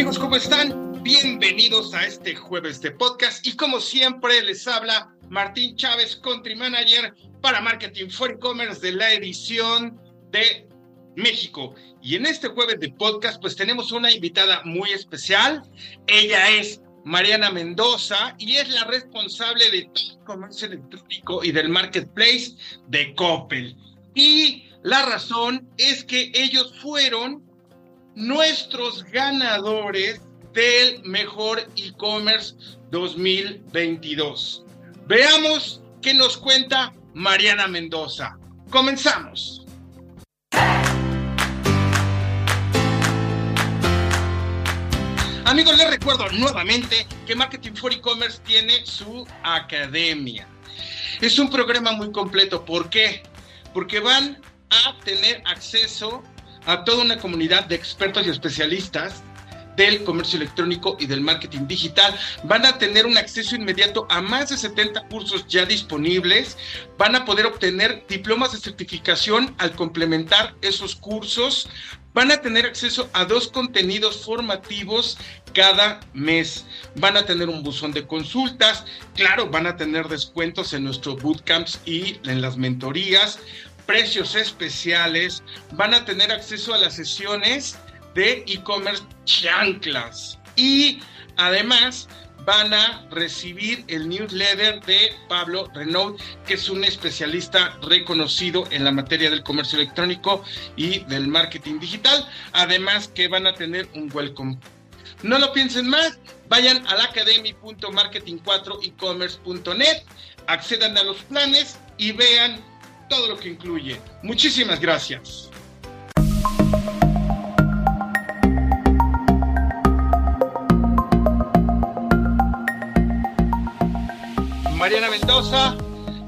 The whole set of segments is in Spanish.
Amigos, ¿cómo están? Bienvenidos a este jueves de podcast y como siempre les habla Martín Chávez, Country Manager para Marketing for E-Commerce de la edición de México. Y en este jueves de podcast pues tenemos una invitada muy especial. Ella es Mariana Mendoza y es la responsable de todo el comercio electrónico y del marketplace de Coppel. Y la razón es que ellos fueron nuestros ganadores del mejor e-commerce 2022. Veamos qué nos cuenta Mariana Mendoza. Comenzamos. Amigos, les recuerdo nuevamente que Marketing for E-Commerce tiene su academia. Es un programa muy completo. ¿Por qué? Porque van a tener acceso a toda una comunidad de expertos y especialistas del comercio electrónico y del marketing digital. Van a tener un acceso inmediato a más de 70 cursos ya disponibles. Van a poder obtener diplomas de certificación al complementar esos cursos. Van a tener acceso a dos contenidos formativos cada mes. Van a tener un buzón de consultas. Claro, van a tener descuentos en nuestros bootcamps y en las mentorías precios especiales, van a tener acceso a las sesiones de e-commerce chanclas y además van a recibir el newsletter de Pablo Renaud, que es un especialista reconocido en la materia del comercio electrónico y del marketing digital. Además que van a tener un welcome. No lo piensen más, vayan a la academy.marketing4ecommerce.net, accedan a los planes y vean todo lo que incluye. Muchísimas gracias. Mariana Mendoza,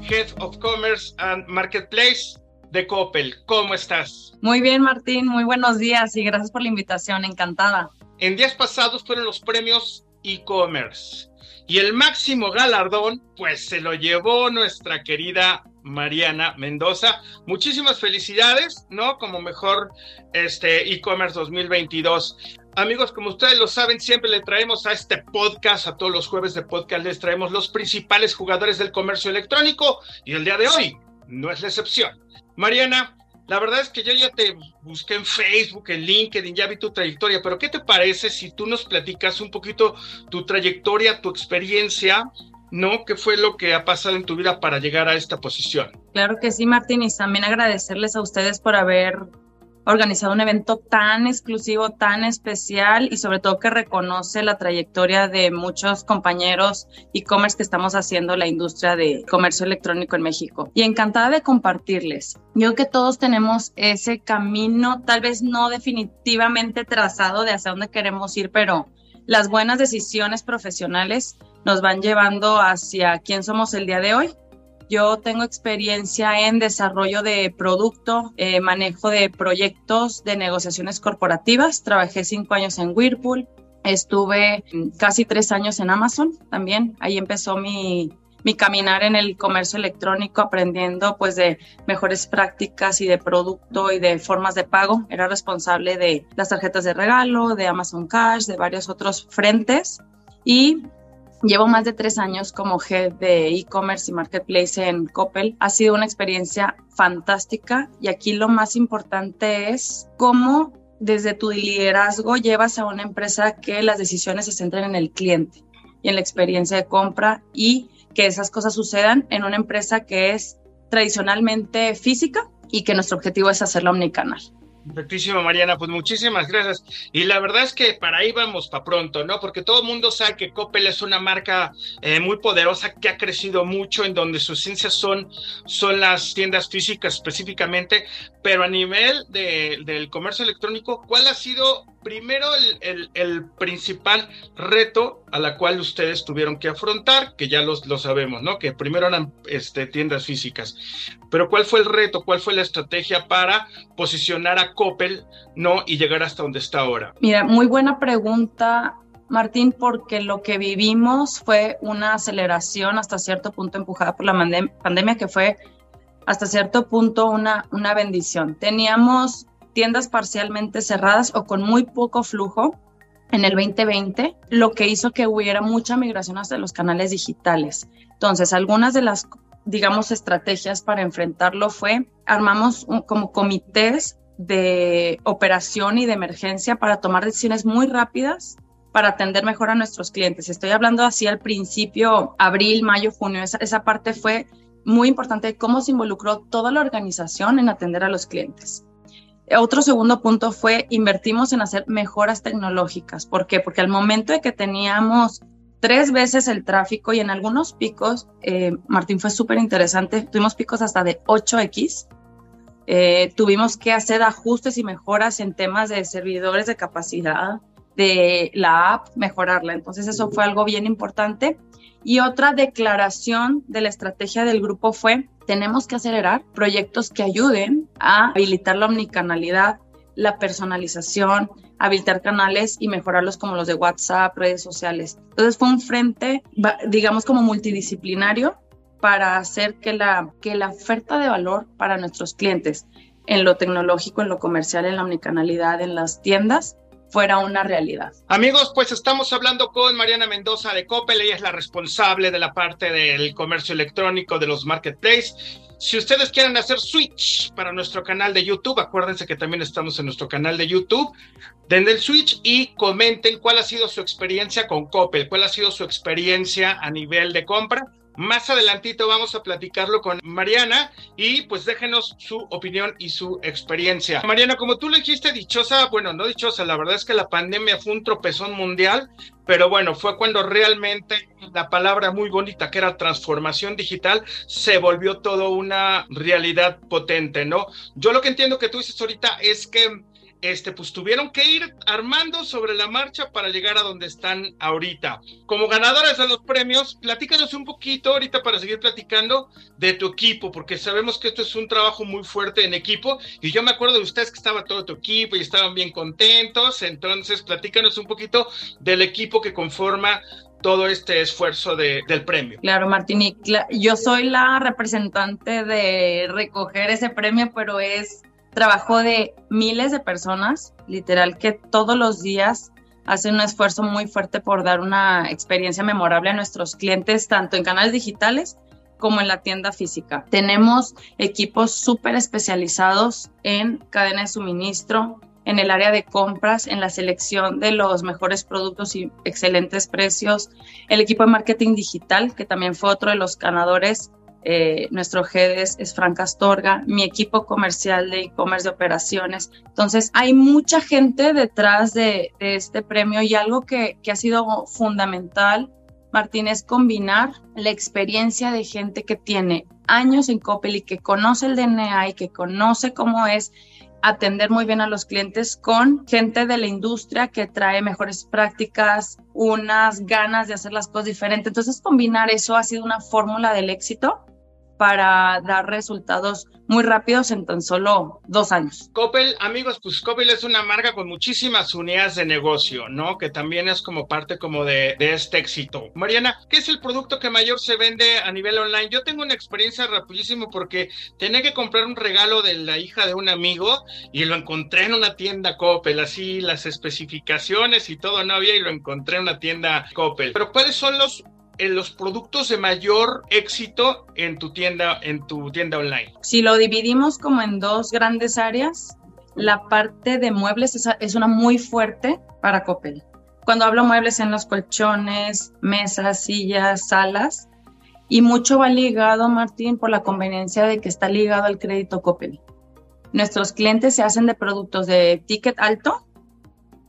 Head of Commerce and Marketplace de Coppel. ¿Cómo estás? Muy bien, Martín. Muy buenos días y gracias por la invitación. Encantada. En días pasados fueron los premios e-commerce y el máximo galardón, pues se lo llevó nuestra querida Mariana Mendoza. Muchísimas felicidades, ¿no? Como mejor este e-commerce 2022. Amigos, como ustedes lo saben, siempre le traemos a este podcast, a todos los jueves de podcast, les traemos los principales jugadores del comercio electrónico y el día de hoy no es la excepción. Mariana, la verdad es que yo ya te busqué en Facebook, en LinkedIn, ya vi tu trayectoria, pero ¿qué te parece si tú nos platicas un poquito tu trayectoria, tu experiencia ¿no? ¿Qué fue lo que ha pasado en tu vida para llegar a esta posición? Claro que sí, Martín, y también agradecerles a ustedes por haber organizado un evento tan exclusivo, tan especial y sobre todo que reconoce la trayectoria de muchos compañeros e-commerce que estamos haciendo la industria de comercio electrónico en México. Y encantada de compartirles. Yo que todos tenemos ese camino, tal vez no definitivamente trazado de hacia dónde queremos ir, pero las buenas decisiones profesionales nos van llevando hacia quién somos el día de hoy. Yo tengo experiencia en desarrollo de producto, eh, manejo de proyectos de negociaciones corporativas. Trabajé cinco años en Whirlpool. Estuve casi tres años en Amazon también. Ahí empezó mi, mi caminar en el comercio electrónico, aprendiendo pues de mejores prácticas y de producto y de formas de pago. Era responsable de las tarjetas de regalo, de Amazon Cash, de varios otros frentes. Y Llevo más de tres años como head de e-commerce y marketplace en Coppel. Ha sido una experiencia fantástica y aquí lo más importante es cómo desde tu liderazgo llevas a una empresa que las decisiones se centren en el cliente y en la experiencia de compra y que esas cosas sucedan en una empresa que es tradicionalmente física y que nuestro objetivo es hacerla omnicanal. Perfectísimo, Mariana, pues muchísimas gracias. Y la verdad es que para ahí vamos para pronto, ¿no? Porque todo el mundo sabe que Coppel es una marca eh, muy poderosa que ha crecido mucho, en donde sus ciencias son, son las tiendas físicas específicamente, pero a nivel de, del comercio electrónico, ¿cuál ha sido primero el, principal reto a la cual ustedes tuvieron que afrontar? Que ya los, lo sabemos, ¿no? Que primero eran este, tiendas físicas. Pero ¿cuál fue el reto? ¿Cuál fue la estrategia para posicionar a Coppel, ¿no? Y llegar hasta donde está ahora. Mira, muy buena pregunta. Martín, porque lo que vivimos fue una aceleración hasta cierto punto empujada por la pandemia, que fue hasta cierto punto una, una bendición. Teníamos tiendas parcialmente cerradas o con muy poco flujo en el 2020, lo que hizo que hubiera mucha migración hacia los canales digitales. Entonces, algunas de las, digamos, estrategias para enfrentarlo fue, armamos como comités de operación y de emergencia para tomar decisiones muy rápidas para atender mejor a nuestros clientes. Estoy hablando así al principio, abril, mayo, junio, esa, esa parte fue muy importante, cómo se involucró toda la organización en atender a los clientes. Otro segundo punto fue invertimos en hacer mejoras tecnológicas. ¿Por qué? Porque al momento de que teníamos tres veces el tráfico y en algunos picos, eh, Martín fue súper interesante, tuvimos picos hasta de 8X, eh, tuvimos que hacer ajustes y mejoras en temas de servidores de capacidad, de la app, mejorarla. Entonces eso fue algo bien importante. Y otra declaración de la estrategia del grupo fue, tenemos que acelerar proyectos que ayuden a habilitar la omnicanalidad, la personalización, habilitar canales y mejorarlos como los de WhatsApp, redes sociales. Entonces fue un frente, digamos, como multidisciplinario para hacer que la, que la oferta de valor para nuestros clientes en lo tecnológico, en lo comercial, en la omnicanalidad, en las tiendas, fuera una realidad. Amigos, pues estamos hablando con Mariana Mendoza de Coppel, ella es la responsable de la parte del comercio electrónico de los marketplaces. Si ustedes quieren hacer switch para nuestro canal de YouTube, acuérdense que también estamos en nuestro canal de YouTube, den el switch y comenten cuál ha sido su experiencia con Coppel, cuál ha sido su experiencia a nivel de compra más adelantito vamos a platicarlo con Mariana y pues déjenos su opinión y su experiencia. Mariana, como tú le dijiste dichosa, bueno, no dichosa, la verdad es que la pandemia fue un tropezón mundial, pero bueno, fue cuando realmente la palabra muy bonita que era transformación digital se volvió todo una realidad potente, ¿no? Yo lo que entiendo que tú dices ahorita es que este, pues tuvieron que ir armando sobre la marcha para llegar a donde están ahorita. Como ganadores de los premios, platícanos un poquito ahorita para seguir platicando de tu equipo, porque sabemos que esto es un trabajo muy fuerte en equipo y yo me acuerdo de ustedes que estaba todo tu equipo y estaban bien contentos, entonces platícanos un poquito del equipo que conforma todo este esfuerzo del premio. Claro, Martín, yo soy la representante de recoger ese premio, pero es trabajo de miles de personas, literal que todos los días hacen un esfuerzo muy fuerte por dar una experiencia memorable a nuestros clientes, tanto en canales digitales como en la tienda física. Tenemos equipos súper especializados en cadena de suministro, en el área de compras, en la selección de los mejores productos y excelentes precios, el equipo de marketing digital, que también fue otro de los ganadores eh, nuestro head es, Frank Astorga, mi equipo comercial de e-commerce de operaciones. Entonces, hay mucha gente detrás de, este premio y algo que, ha sido fundamental, Martín, es combinar la experiencia de gente que tiene años en Coppel y que conoce el DNA y que conoce cómo es atender muy bien a los clientes con gente de la industria que trae mejores prácticas, unas ganas de hacer las cosas diferentes. Entonces, combinar eso ha sido una fórmula del éxito para dar resultados muy rápidos en tan solo dos años. Coppel, amigos, pues Coppel es una marca con muchísimas unidades de negocio, ¿no? Que también es como parte como de, este éxito. Mariana, ¿qué es el producto que mayor se vende a nivel online? Yo tengo una experiencia rapidísimo porque tenía que comprar un regalo de la hija de un amigo y lo encontré en una tienda Coppel, así las especificaciones y todo no había y lo encontré en una tienda Coppel. Pero ¿cuáles son los en los productos de mayor éxito en tu tienda, en tu tienda online? Si lo dividimos como en dos grandes áreas, la parte de muebles es, una muy fuerte para Coppel. Cuando hablo muebles en los colchones, mesas, sillas, salas, y mucho va ligado, Martín, por la conveniencia de que está ligado al crédito Coppel. Nuestros clientes se hacen de productos de ticket alto,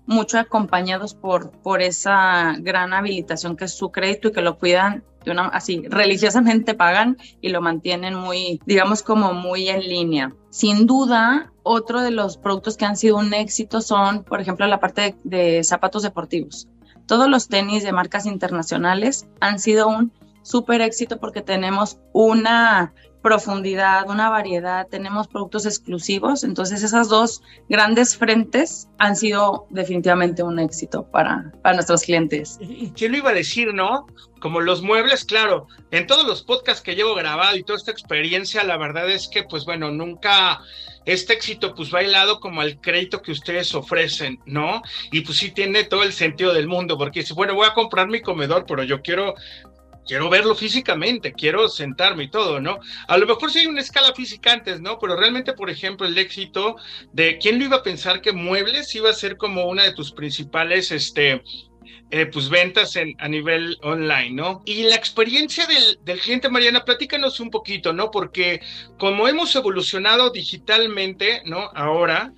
mucho acompañados por, por esa gran habilitación que es su crédito y que lo cuidan así, religiosamente pagan y lo mantienen muy, digamos, como muy en línea. Sin duda, otro de los productos que han sido un éxito son, por ejemplo, la parte de, de zapatos deportivos. Todos los tenis de marcas internacionales han sido un súper éxito porque tenemos una profundidad, una variedad, tenemos productos exclusivos, entonces esas dos grandes frentes han sido definitivamente un éxito para, para nuestros clientes. ¿Y quién lo iba a decir, no? Como los muebles, claro, en todos los podcasts que llevo grabado y toda esta experiencia, la verdad es que, pues bueno, nunca este éxito pues va lado como al crédito que ustedes ofrecen, ¿no? Y pues sí tiene todo el sentido del mundo, porque dice, bueno, voy a comprar mi comedor, pero yo quiero quiero verlo físicamente, quiero sentarme y todo, ¿no? A lo mejor sí hay una escala física antes, ¿no? Pero realmente, por ejemplo, el éxito de quién lo iba a pensar que muebles iba a ser como una de tus principales, este, eh, pues ventas en, a nivel online, ¿no? Y la experiencia del, del, cliente, Mariana, platícanos un poquito, ¿no? Porque como hemos evolucionado digitalmente, ¿no? Ahora,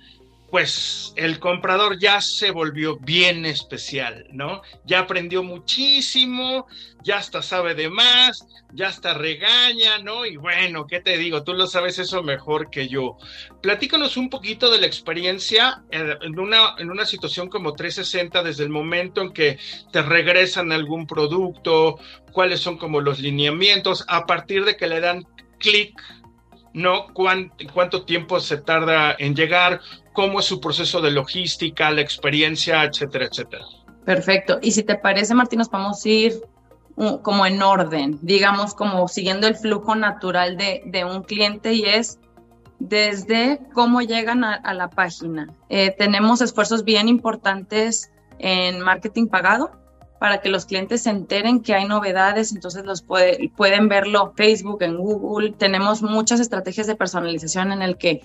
pues el comprador ya se volvió bien especial, ¿no? Ya aprendió muchísimo, ya hasta sabe de más, ya hasta regaña, ¿no? Y bueno, ¿qué te digo? Tú lo sabes eso mejor que yo. Platícanos un poquito de la experiencia en una, en una situación como 360 desde el momento en que te regresan algún producto, cuáles son como los lineamientos, a partir de que le dan clic ¿no? ¿Cuánto, tiempo se tarda en llegar? ¿Cómo es su proceso de logística, la experiencia, etcétera, etcétera? Perfecto. Y si te parece, Martín, nos vamos a ir uh, como en orden, digamos, como siguiendo el flujo natural de, de un cliente y es desde cómo llegan a, la página. Eh, tenemos esfuerzos bien importantes en marketing pagado, para que los clientes se enteren que hay novedades, entonces los puede, pueden verlo Facebook, en Google. Tenemos muchas estrategias de personalización en el que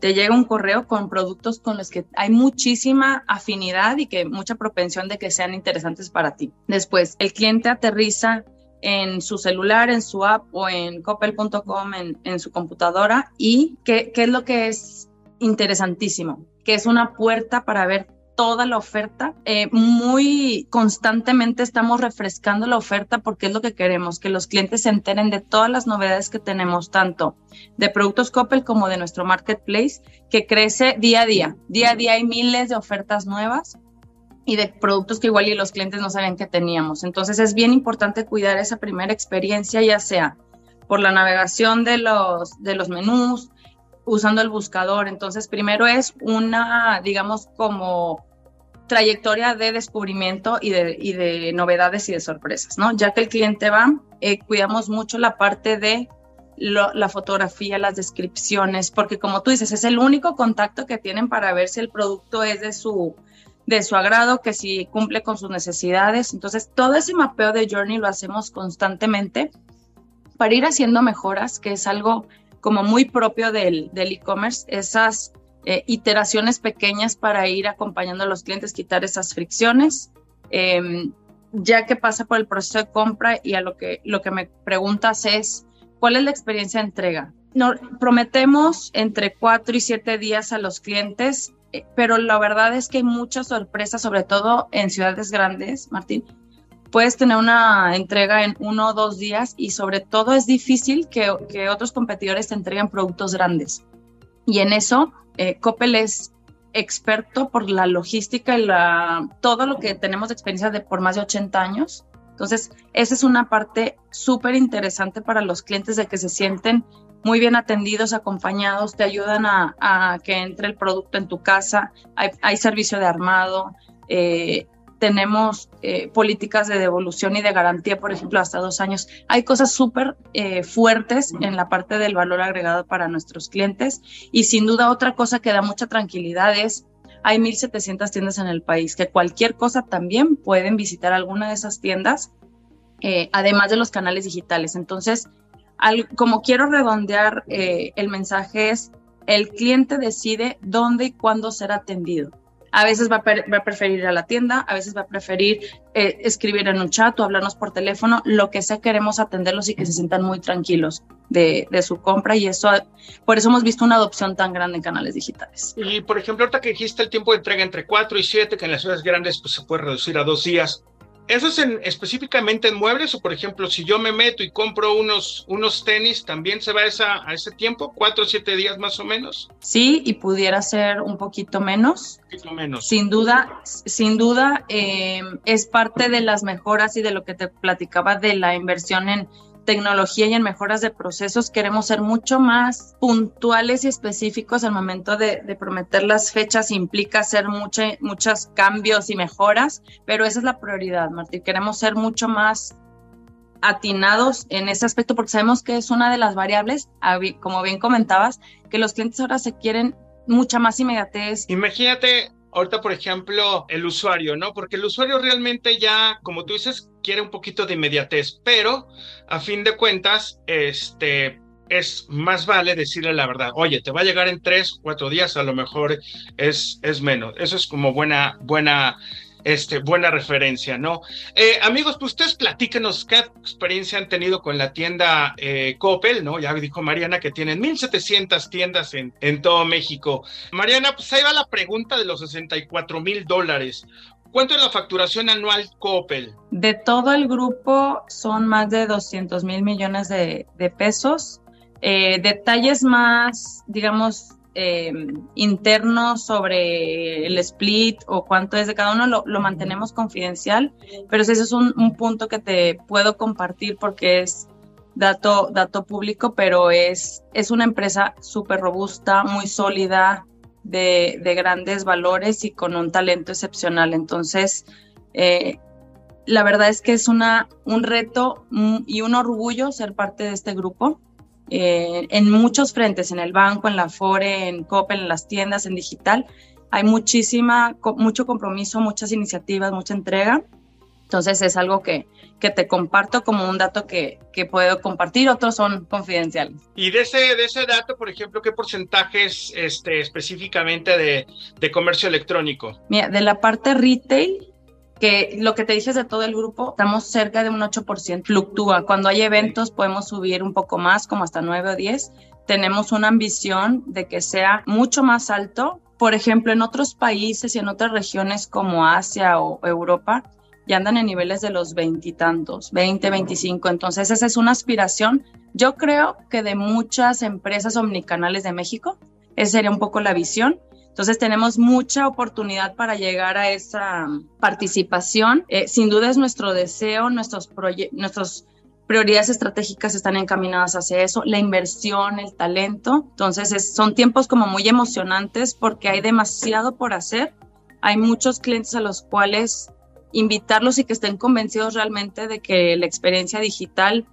te llega un correo con productos con los que hay muchísima afinidad y que mucha propensión de que sean interesantes para ti. Después, el cliente aterriza en su celular, en su app o en coppel.com en, en, su computadora y ¿qué, qué es lo que es interesantísimo, que es una puerta para ver toda la oferta. Eh, muy constantemente estamos refrescando la oferta porque es lo que queremos, que los clientes se enteren de todas las novedades que tenemos, tanto de productos Coppel como de nuestro marketplace, que crece día a día. Día a día hay miles de ofertas nuevas y de productos que igual y los clientes no sabían que teníamos. Entonces es bien importante cuidar esa primera experiencia, ya sea por la navegación de los, de los menús, usando el buscador. Entonces, primero es una, digamos, como trayectoria de descubrimiento y de, y de novedades y de sorpresas, ¿no? Ya que el cliente va, eh, cuidamos mucho la parte de la fotografía, las descripciones, porque como tú dices, es el único contacto que tienen para ver si el producto es de su, de su agrado, que si cumple con sus necesidades. Entonces, todo ese mapeo de Journey lo hacemos constantemente para ir haciendo mejoras, que es algo como muy propio del e-commerce, esas eh, iteraciones pequeñas para ir acompañando a los clientes, quitar esas fricciones. Em, ya que pasa por el proceso de compra y a lo que, lo que me preguntas es, ¿cuál es la experiencia de entrega? No, prometemos entre cuatro y siete días a los clientes, eh, pero la verdad es que hay muchas sorpresas, sobre todo en ciudades grandes, Martín, puedes tener una entrega en uno o dos días y sobre todo es difícil que, que otros competidores te entreguen productos grandes. Y en eso, eh, es experto por la logística y la, todo lo que tenemos de experiencia de por más de 80 años. Entonces, esa es una parte súper interesante para los clientes de que se sienten muy bien atendidos, acompañados, te ayudan a, a que entre el producto en tu casa, hay, hay servicio de armado, eh, tenemos eh, políticas de devolución y de garantía, por ejemplo, hasta dos años. Hay cosas súper eh, fuertes en la parte del valor agregado para nuestros clientes y sin duda otra cosa que da mucha tranquilidad es, hay 1.700 tiendas en el país, que cualquier cosa también pueden visitar alguna de esas tiendas, eh, además de los canales digitales. Entonces, como quiero redondear el mensaje es, el cliente decide dónde y cuándo ser atendido a veces va a, preferir ir a la tienda, a veces va a preferir eh, escribir en un chat o hablarnos por teléfono, lo que sea queremos atenderlos y que se sientan muy tranquilos de, su compra y eso, por eso hemos visto una adopción tan grande en canales digitales. Y por ejemplo, ahorita que dijiste el tiempo de entrega entre 4 y 7, que en las ciudades grandes pues, se puede reducir a dos días, ¿Eso es específicamente en muebles o, por ejemplo, si yo me meto y compro unos, unos tenis, también se va a, a ese tiempo, cuatro o siete días más o menos? Sí, y pudiera ser un poquito menos. Un poquito menos. Sin duda, sin duda, eh, es parte de las mejoras y de lo que te platicaba de la inversión en tecnología y en mejoras de procesos, queremos ser mucho más puntuales y específicos al momento de, prometer las fechas. Implica hacer muchos cambios y mejoras, pero esa es la prioridad, Martín. Queremos ser mucho más atinados en ese aspecto porque sabemos que es una de las variables, como bien comentabas, que los clientes ahora se quieren mucha más inmediatez. Imagínate ahorita, por ejemplo, el usuario, ¿no? Porque el usuario realmente ya, como tú dices, quiere un poquito de inmediatez, pero a fin de cuentas, este, es más vale decirle la verdad. Oye, te va a llegar en tres, cuatro días, a lo mejor es, es menos. Eso es como buena, buena este, buena referencia, ¿no? Eh, amigos, pues ustedes platíquenos qué experiencia han tenido con la tienda eh, Coppel, ¿no? Ya dijo Mariana que tienen 1.700 tiendas en, en todo México. Mariana, pues ahí va la pregunta de los 64 mil dólares. ¿Cuánto es la facturación anual Coppel? De todo el grupo son más de 200 mil millones de, pesos. Eh, detalles más, digamos, eh, interno sobre el split o cuánto es de cada uno, lo, mantenemos confidencial, pero ese es un, punto que te puedo compartir porque es dato, dato público, pero es, es una empresa súper robusta, muy sólida, de, grandes valores y con un talento excepcional. Entonces, eh, la verdad es que es una, un reto y un orgullo ser parte de este grupo. Eh, en muchos frentes, en el banco, en la Fore, en Coppel, en las tiendas, en digital. Hay muchísima, mucho compromiso, muchas iniciativas, mucha entrega. Entonces es algo que, que te comparto como un dato que, que, puedo compartir, otros son confidenciales. Y de ese, de ese dato, por ejemplo, ¿qué porcentajes este, específicamente de, de comercio electrónico? Mira, de la parte retail, que lo que te dices de todo el grupo, estamos cerca de un 8%, fluctúa. Cuando hay eventos podemos subir un poco más, como hasta 9 o 10. Tenemos una ambición de que sea mucho más alto. Por ejemplo, en otros países y en otras regiones como Asia o Europa, ya andan en niveles de los veintitantos, 20, 25. Entonces, esa es una aspiración. Yo creo que de muchas empresas omnicanales de México, esa sería un poco la visión entonces tenemos mucha oportunidad para llegar a esa participación. Eh, sin duda es nuestro deseo, nuestros, nuestros prioridades estratégicas están encaminadas hacia eso, la inversión, el talento. Entonces son tiempos como muy emocionantes porque hay demasiado por hacer. Hay muchos clientes a los cuales invitarlos y que estén convencidos realmente de que la experiencia digital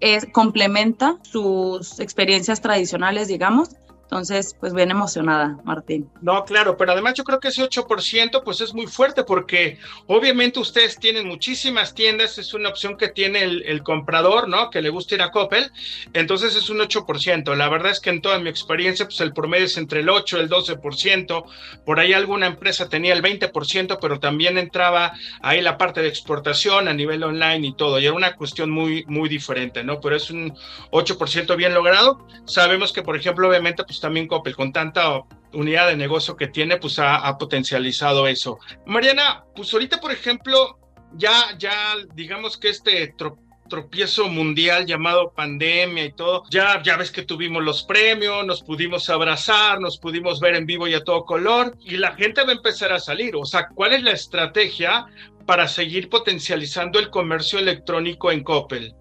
es, complementa sus experiencias tradicionales, digamos, entonces, pues bien emocionada, Martín. No, claro, pero además yo creo que ese 8% pues es muy fuerte porque obviamente ustedes tienen muchísimas tiendas, es una opción que tiene el, comprador, ¿no? Que le gusta ir a Coppel, entonces es un 8%. La verdad es que en toda mi experiencia pues el promedio es entre el 8 y el 12%, por ahí alguna empresa tenía el 20%, pero también entraba ahí la parte de exportación a nivel online y todo, y era una cuestión muy, muy diferente, ¿no? Pero es un 8% bien logrado. Sabemos que, por ejemplo, obviamente pues también Coppel, con tanta unidad de negocio que tiene, pues ha, potencializado eso. Mariana, pues ahorita, por ejemplo, ya, ya digamos que este tropiezo mundial llamado pandemia y todo. Ya, ya ves que tuvimos los premios, nos pudimos abrazar, nos pudimos ver en vivo y a todo color y la gente va a empezar a salir. O sea, ¿cuál es la estrategia para seguir potencializando el comercio electrónico en Coppel?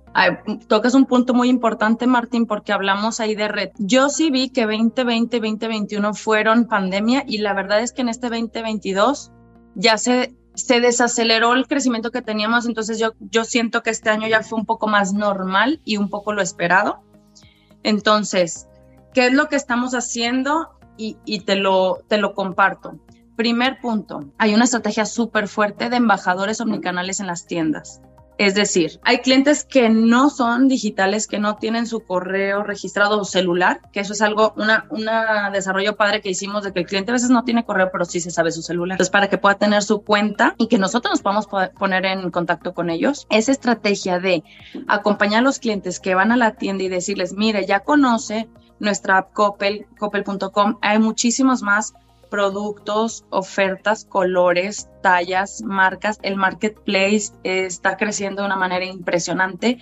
Tocas un punto muy importante, Martín, porque hablamos ahí de red. Yo sí vi que 2020 y 2021 fueron pandemia y la verdad es que en este 2022 ya se, desaceleró el crecimiento que teníamos, entonces yo, siento que este año ya fue un poco más normal y un poco lo esperado. Entonces, ¿qué es lo que estamos haciendo? Y, y te, lo, te lo comparto. Primer punto, hay una estrategia súper fuerte de embajadores omnicanales en las tiendas. Es decir, hay clientes que no son digitales, que no tienen su correo registrado o celular, que eso es algo, una, una desarrollo padre que hicimos de que el cliente a veces no tiene correo, pero sí se sabe su celular. Entonces, para que pueda tener su cuenta y que nosotros nos podamos poner en contacto con ellos, esa estrategia de acompañar a los clientes que van a la tienda y decirles, mire, ya conoce nuestra app Coppel, coppel.com, hay muchísimos más productos, ofertas, colores, tallas, marcas. El marketplace está creciendo de una manera impresionante.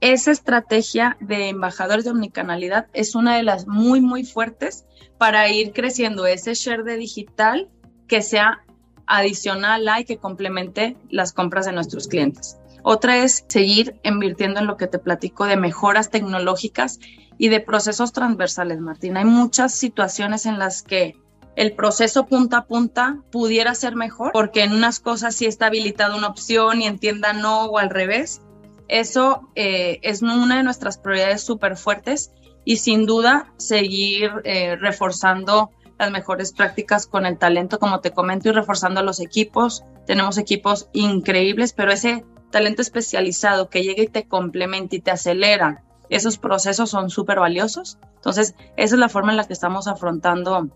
Esa estrategia de embajadores de omnicanalidad es una de las muy, muy fuertes para ir creciendo ese share de digital que sea adicional a y que complemente las compras de nuestros clientes. Otra es seguir invirtiendo en lo que te platico de mejoras tecnológicas y de procesos transversales, Martín. Hay muchas situaciones en las que el proceso punta a punta pudiera ser mejor, porque en unas cosas sí está habilitada una opción y en tienda no o al revés. Eso eh, es una de nuestras prioridades súper fuertes y sin duda seguir eh, reforzando las mejores prácticas con el talento, como te comento, y reforzando los equipos. Tenemos equipos increíbles, pero ese talento especializado que llega y te complementa y te acelera, esos procesos son súper valiosos. Entonces, esa es la forma en la que estamos afrontando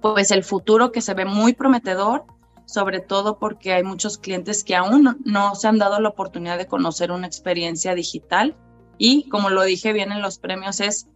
pues el futuro que se ve muy prometedor, sobre todo porque hay muchos clientes que aún no, se han dado la oportunidad de conocer una experiencia digital y como lo dije bien en los premios es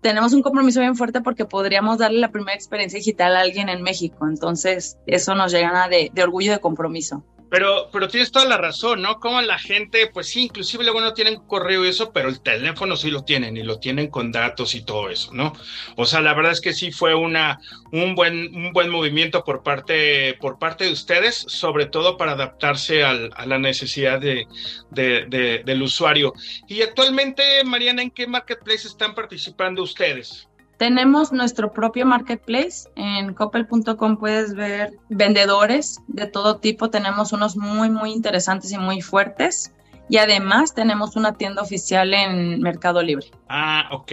tenemos un compromiso bien fuerte porque podríamos darle la primera experiencia digital a alguien en México. Entonces, eso nos llena de, de orgullo y de compromiso. Pero, pero tienes toda la razón, ¿no? Como la gente, pues sí, inclusive luego no tienen correo y eso, pero el teléfono sí lo tienen y lo tienen con datos y todo eso, ¿no? O sea, la verdad es que sí fue una, un, buen, un buen movimiento por parte, por parte de ustedes, sobre todo para adaptarse a la necesidad de, de, del usuario. Y actualmente, Mariana, ¿en qué marketplace están participando ustedes? Tenemos nuestro propio marketplace. En coppel.com puedes ver vendedores de todo tipo. Tenemos unos muy, muy interesantes y muy fuertes. Y además tenemos una tienda oficial en Mercado Libre. Ah, ok.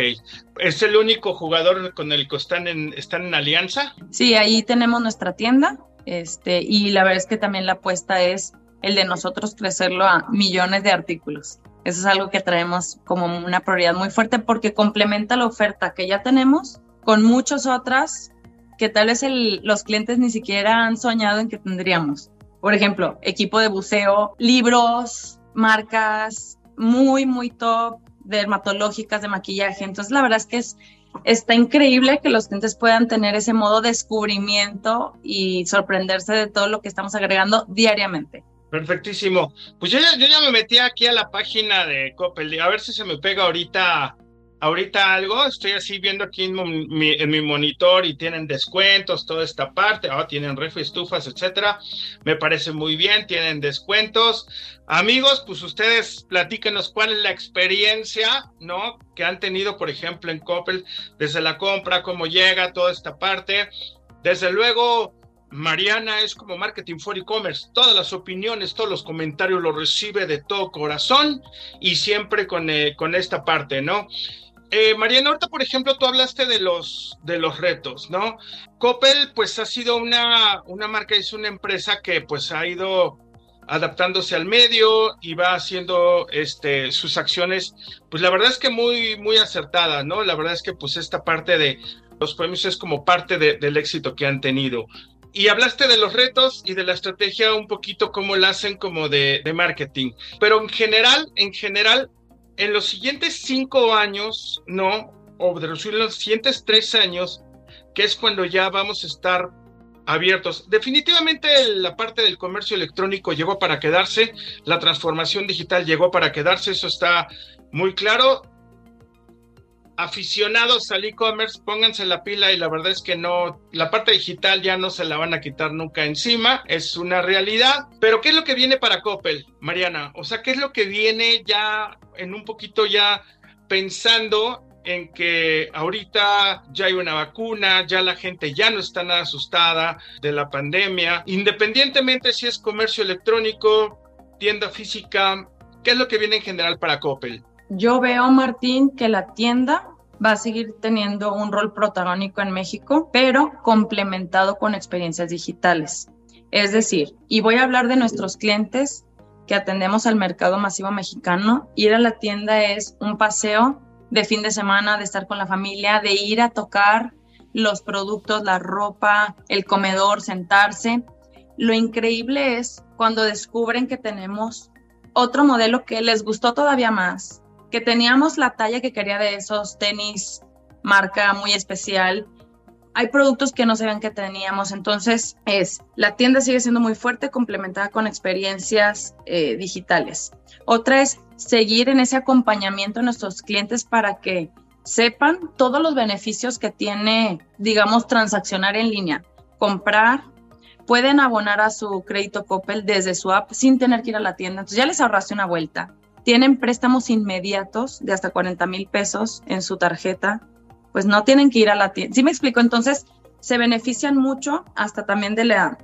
¿Es el único jugador con el que están en, están en alianza? Sí, ahí tenemos nuestra tienda. Este, y la verdad es que también la apuesta es el de nosotros crecerlo a millones de artículos. Eso es algo que traemos como una prioridad muy fuerte porque complementa la oferta que ya tenemos con muchas otras que tal vez los clientes ni siquiera han soñado en que tendríamos. Por ejemplo, equipo de buceo, libros, marcas muy, muy top, dermatológicas, de maquillaje. Entonces, la verdad es que es, está increíble que los clientes puedan tener ese modo de descubrimiento y sorprenderse de todo lo que estamos agregando diariamente. Perfectísimo. Pues yo ya, yo ya me metí aquí a la página de Coppel, a ver si se me pega ahorita, ahorita algo. Estoy así viendo aquí en mi, monitor y tienen descuentos, toda esta parte. Ah, tienen refri, estufas, etcétera. Me parece muy bien, tienen descuentos. Amigos, pues ustedes platíquenos cuál es la experiencia, ¿no? Que han tenido, por ejemplo, en Coppel, desde la compra, cómo llega toda esta parte. Desde luego, Mariana es como Marketing for E-Commerce. Todas las opiniones, todos los comentarios los recibe de todo corazón y siempre con, eh, con esta parte, ¿no? Eh, Mariana, ahorita, por ejemplo, tú hablaste de los, de los retos, ¿no? Coppel, pues, ha sido una, una marca, es una empresa que, pues, ha ido adaptándose al medio y va haciendo este, sus acciones, pues, la verdad es que muy, muy acertada, ¿no? La verdad es que, pues, esta parte de los premios es como parte del éxito que han tenido y hablaste de los retos y de la estrategia un poquito cómo la hacen como de, marketing. Pero en general, en general, en los siguientes cinco años, ¿no? O de los siguientes tres años, que es cuando ya vamos a estar abiertos. Definitivamente la parte del comercio electrónico llegó para quedarse, la transformación digital llegó para quedarse, eso está muy claro aficionados al e-commerce, pónganse la pila y la verdad es que no, la parte digital ya no se la van a quitar nunca encima, es una realidad. Pero ¿qué es lo que viene para Coppel, Mariana? O sea, ¿qué es lo que viene ya en un poquito ya pensando en que ahorita ya hay una vacuna, ya la gente ya no está nada asustada de la pandemia, independientemente si es comercio electrónico, tienda física, ¿qué es lo que viene en general para Coppel? Yo veo, Martín, que la tienda va a seguir teniendo un rol protagónico en México, pero complementado con experiencias digitales. Es decir, y voy a hablar de nuestros clientes que atendemos al mercado masivo mexicano, ir a la tienda es un paseo de fin de semana, de estar con la familia, de ir a tocar los productos, la ropa, el comedor, sentarse. Lo increíble es cuando descubren que tenemos otro modelo que les gustó todavía más, que teníamos la talla que quería de esos tenis marca muy especial, hay productos que no sabían que teníamos. Entonces, es la tienda sigue siendo muy fuerte, complementada con experiencias eh, digitales. Otra es seguir en ese acompañamiento a nuestros clientes para que sepan todos los beneficios que tiene, digamos, transaccionar en línea, comprar, pueden abonar a su crédito Coppel desde su app sin tener que ir a la tienda. Entonces ya les ahorraste una vuelta. Tienen préstamos inmediatos de hasta 40 mil pesos en su tarjeta pues no tienen que ir a la tienda. ¿Sí me explico? Entonces, se benefician mucho hasta también de la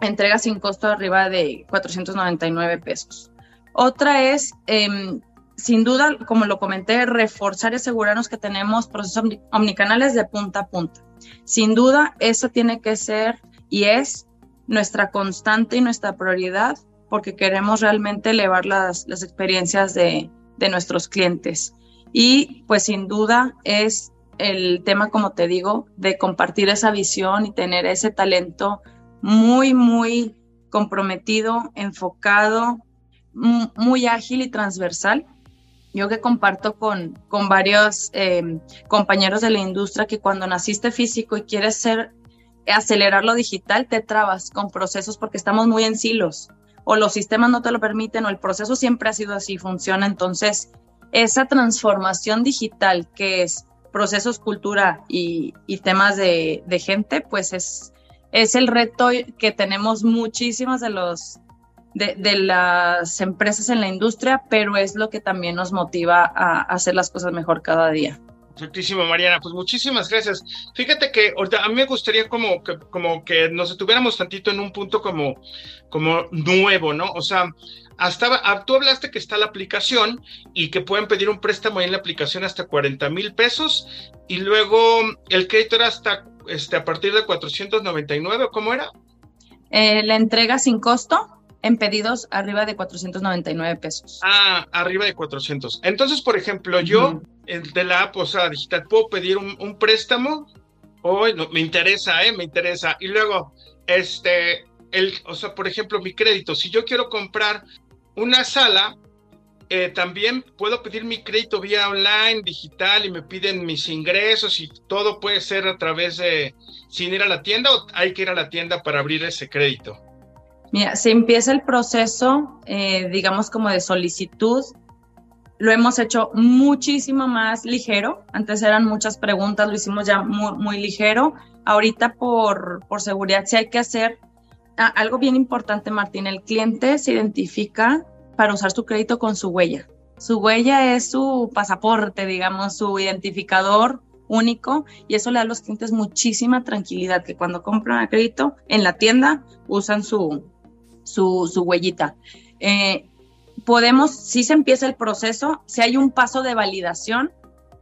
entrega sin costo arriba de 499 pesos. Otra es, em, sin duda, como lo comenté, reforzar y asegurarnos que tenemos procesos omnicanales de punta a punta. Sin duda, eso tiene que ser y es nuestra constante y nuestra prioridad porque queremos realmente elevar las, las experiencias de, de nuestros clientes. Y pues sin duda es el tema, como te digo, de compartir esa visión y tener ese talento muy, muy comprometido, enfocado, muy ágil y transversal. Yo que comparto con, con varios em, compañeros de la industria que cuando naciste físico y quieres ser, acelerar lo digital, te trabas con procesos porque estamos muy en silos o los sistemas no te lo permiten o el proceso siempre ha sido así, funciona. Entonces, esa transformación digital que es procesos, cultura y, temas de, gente, pues es, es el reto que tenemos muchísimas de los de, las empresas en la industria, pero es lo que también nos motiva a, hacer las cosas mejor cada día. Perfectísimo, Mariana. Pues muchísimas gracias. Fíjate que a mí me gustaría como que, como que nos detuviéramos tantito en un punto como, como nuevo, ¿no? O sea, hasta, tú hablaste que está la aplicación y que pueden pedir un préstamo en la aplicación hasta 40 mil pesos y luego el crédito era hasta este, a partir de 499, ¿cómo era? Eh, la entrega sin costo en pedidos arriba de 499 pesos. Ah, arriba de 400. Entonces, por ejemplo, yo de la app, o sea, digital, puedo pedir un, préstamo. No, me interesa, ¿eh? Me interesa. Y luego, este, el, o sea, por ejemplo, mi crédito, si yo quiero comprar una sala, eh, también puedo pedir mi crédito vía online, digital, y me piden mis ingresos y todo puede ser a través de, sin ir a la tienda o hay que ir a la tienda para abrir ese crédito. Mira, se empieza el proceso, eh, digamos como de solicitud. Lo hemos hecho muchísimo más ligero. Antes eran muchas preguntas, lo hicimos ya muy, ligero. Ahorita por, por seguridad sí hay que hacer algo bien importante, Martín, el cliente se identifica para usar su crédito con su huella. Su huella es su pasaporte, digamos, su identificador único y eso le da a los clientes muchísima tranquilidad que cuando compran a crédito en la tienda usan su, su, su huellita. Eh, podemos, si se empieza el proceso, si hay un paso de validación,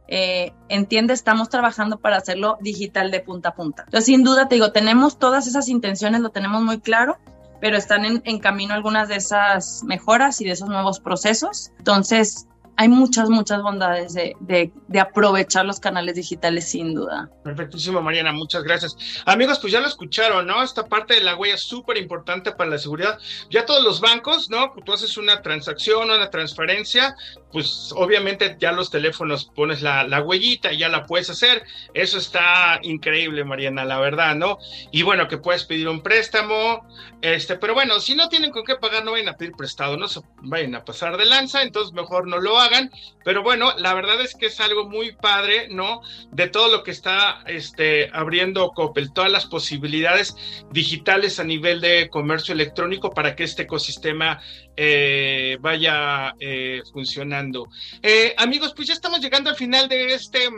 eh, entiende, estamos trabajando para hacerlo digital de punta a punta. Entonces, sin duda, te digo, tenemos todas esas intenciones, lo tenemos muy claro, pero están en, en camino algunas de esas mejoras y de esos nuevos procesos. Entonces, hay muchas, muchas bondades de, de, aprovechar los canales digitales, sin duda. Perfectísimo, Mariana, muchas gracias. Amigos, pues ya lo escucharon, ¿no? Esta parte de la huella es súper importante para la seguridad. Ya todos los bancos, ¿no? Tú haces una transacción, una transferencia, pues obviamente ya los teléfonos pones la, la huellita y ya la puedes hacer. Eso está increíble, Mariana, la verdad, ¿no? Y bueno, que puedes pedir un préstamo, este, pero bueno, si no tienen con qué pagar, no vayan a pedir prestado, no se vayan a pasar de lanza, entonces mejor no lo hagan hagan, pero bueno, la verdad es que es algo muy padre, ¿no? De todo lo que está este, abriendo Coppel, todas las posibilidades digitales a nivel de comercio electrónico para que este ecosistema eh, vaya eh, funcionando. Eh, amigos, pues ya estamos llegando al final de este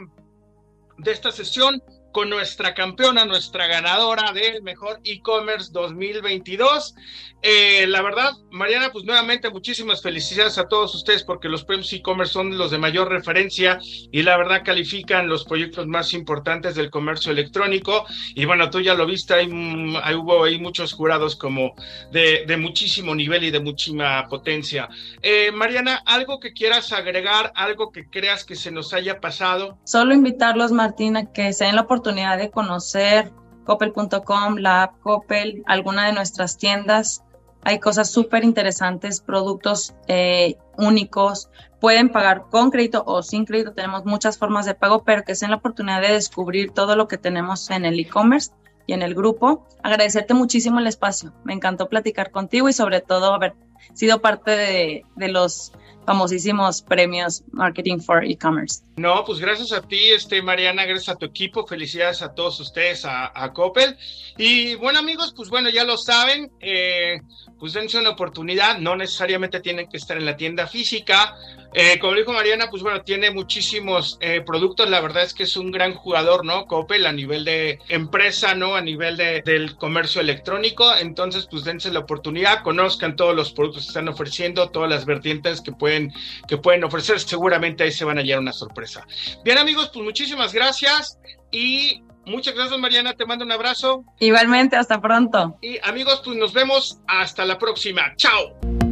de esta sesión con nuestra campeona, nuestra ganadora del mejor e-commerce 2022. Eh, la verdad, Mariana, pues nuevamente muchísimas felicidades a todos ustedes porque los premios e-commerce son los de mayor referencia y la verdad califican los proyectos más importantes del comercio electrónico. Y bueno, tú ya lo viste, hay, hubo ahí muchos jurados como de, de, muchísimo nivel y de muchísima potencia. Eh, Mariana, ¿algo que quieras agregar, algo que creas que se nos haya pasado? Solo invitarlos, Martina, que se den la oportunidad de conocer coppel.com, la app Coppel, alguna de nuestras tiendas hay cosas súper interesantes, productos eh, únicos. Pueden pagar con crédito o sin crédito. Tenemos muchas formas de pago, pero que sean la oportunidad de descubrir todo lo que tenemos en el e-commerce y en el grupo. Agradecerte muchísimo el espacio. Me encantó platicar contigo y sobre todo haber sido parte de, de los famosísimos premios Marketing for E-Commerce. No, pues gracias a ti, este, Mariana, gracias a tu equipo, felicidades a todos ustedes, a, a Coppel. Y bueno, amigos, pues bueno, ya lo saben, eh, pues dense una oportunidad, no necesariamente tienen que estar en la tienda física. Eh, como dijo Mariana, pues bueno, tiene muchísimos eh, productos, la verdad es que es un gran jugador, ¿no? Coppel a nivel de empresa, ¿no? A nivel de, del comercio electrónico, entonces pues dense la oportunidad, conozcan todos los productos que están ofreciendo, todas las vertientes que pueden que pueden ofrecer. Seguramente ahí se van a hallar una sorpresa. Bien amigos, pues muchísimas gracias y muchas gracias Mariana, te mando un abrazo. Igualmente, hasta pronto. Y amigos, pues nos vemos hasta la próxima. Chao.